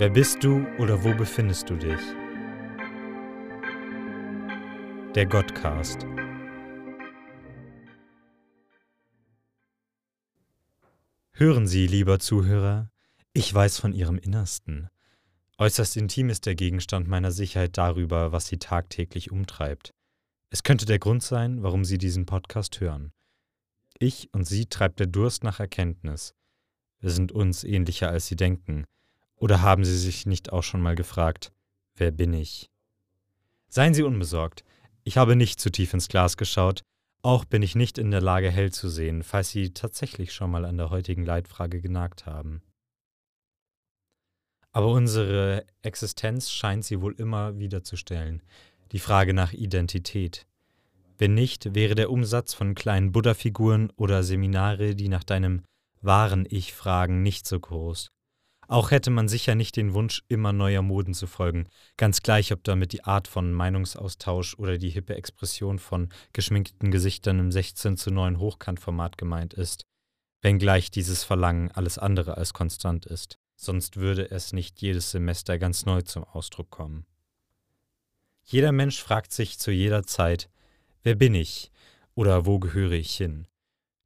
Wer bist du oder wo befindest du dich? Der Gottcast. Hören Sie, lieber Zuhörer, ich weiß von Ihrem Innersten. Äußerst intim ist der Gegenstand meiner Sicherheit darüber, was Sie tagtäglich umtreibt. Es könnte der Grund sein, warum Sie diesen Podcast hören. Ich und Sie treibt der Durst nach Erkenntnis. Wir sind uns ähnlicher, als Sie denken. Oder haben Sie sich nicht auch schon mal gefragt, wer bin ich? Seien Sie unbesorgt. Ich habe nicht zu tief ins Glas geschaut, auch bin ich nicht in der Lage, hell zu sehen, falls Sie tatsächlich schon mal an der heutigen Leitfrage genagt haben. Aber unsere Existenz scheint sie wohl immer wieder zu stellen, die Frage nach Identität. Wenn nicht, wäre der Umsatz von kleinen Buddha-Figuren oder Seminare, die nach deinem wahren Ich fragen, nicht so groß. Auch hätte man sicher nicht den Wunsch, immer neuer Moden zu folgen, ganz gleich, ob damit die Art von Meinungsaustausch oder die hippe Expression von geschminkten Gesichtern im 16 zu 9 Hochkantformat gemeint ist, wenngleich dieses Verlangen alles andere als konstant ist, sonst würde es nicht jedes Semester ganz neu zum Ausdruck kommen. Jeder Mensch fragt sich zu jeder Zeit, wer bin ich oder wo gehöre ich hin?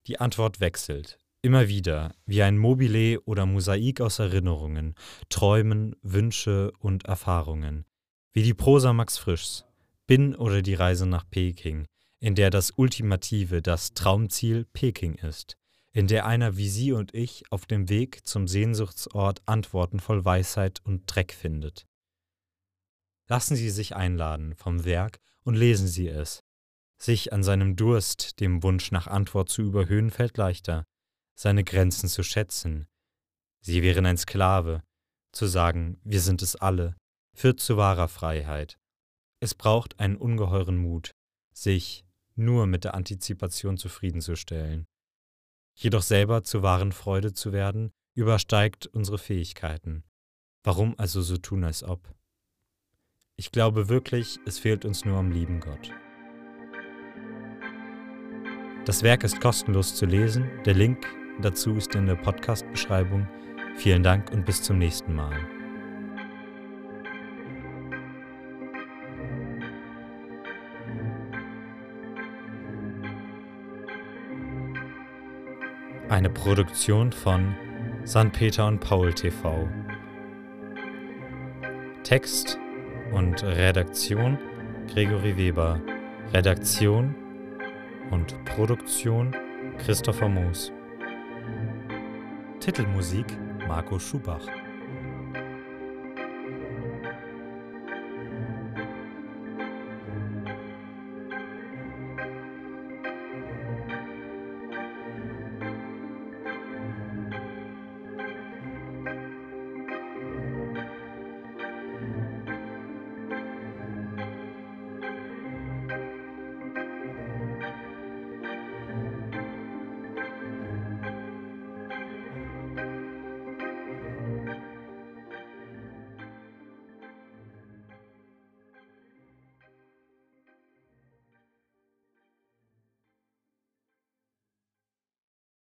Die Antwort wechselt, Immer wieder, wie ein Mobile oder Mosaik aus Erinnerungen, Träumen, Wünsche und Erfahrungen. Wie die Prosa Max Frischs, Bin oder die Reise nach Peking, in der das Ultimative, das Traumziel Peking ist, in der einer wie Sie und ich auf dem Weg zum Sehnsuchtsort Antworten voll Weisheit und Dreck findet. Lassen Sie sich einladen vom Werk und lesen Sie es. Sich an seinem Durst, dem Wunsch nach Antwort zu überhöhen, fällt leichter seine Grenzen zu schätzen. Sie wären ein Sklave, zu sagen, wir sind es alle, führt zu wahrer Freiheit. Es braucht einen ungeheuren Mut, sich nur mit der Antizipation zufriedenzustellen. Jedoch selber zur wahren Freude zu werden, übersteigt unsere Fähigkeiten. Warum also so tun, als ob? Ich glaube wirklich, es fehlt uns nur am lieben Gott. Das Werk ist kostenlos zu lesen. Der Link dazu ist in der Podcast-Beschreibung. Vielen Dank und bis zum nächsten Mal. Eine Produktion von St. Peter und Paul TV. Text und Redaktion Gregory Weber. Redaktion und Produktion Christopher Moos. Titelmusik Marco Schubach.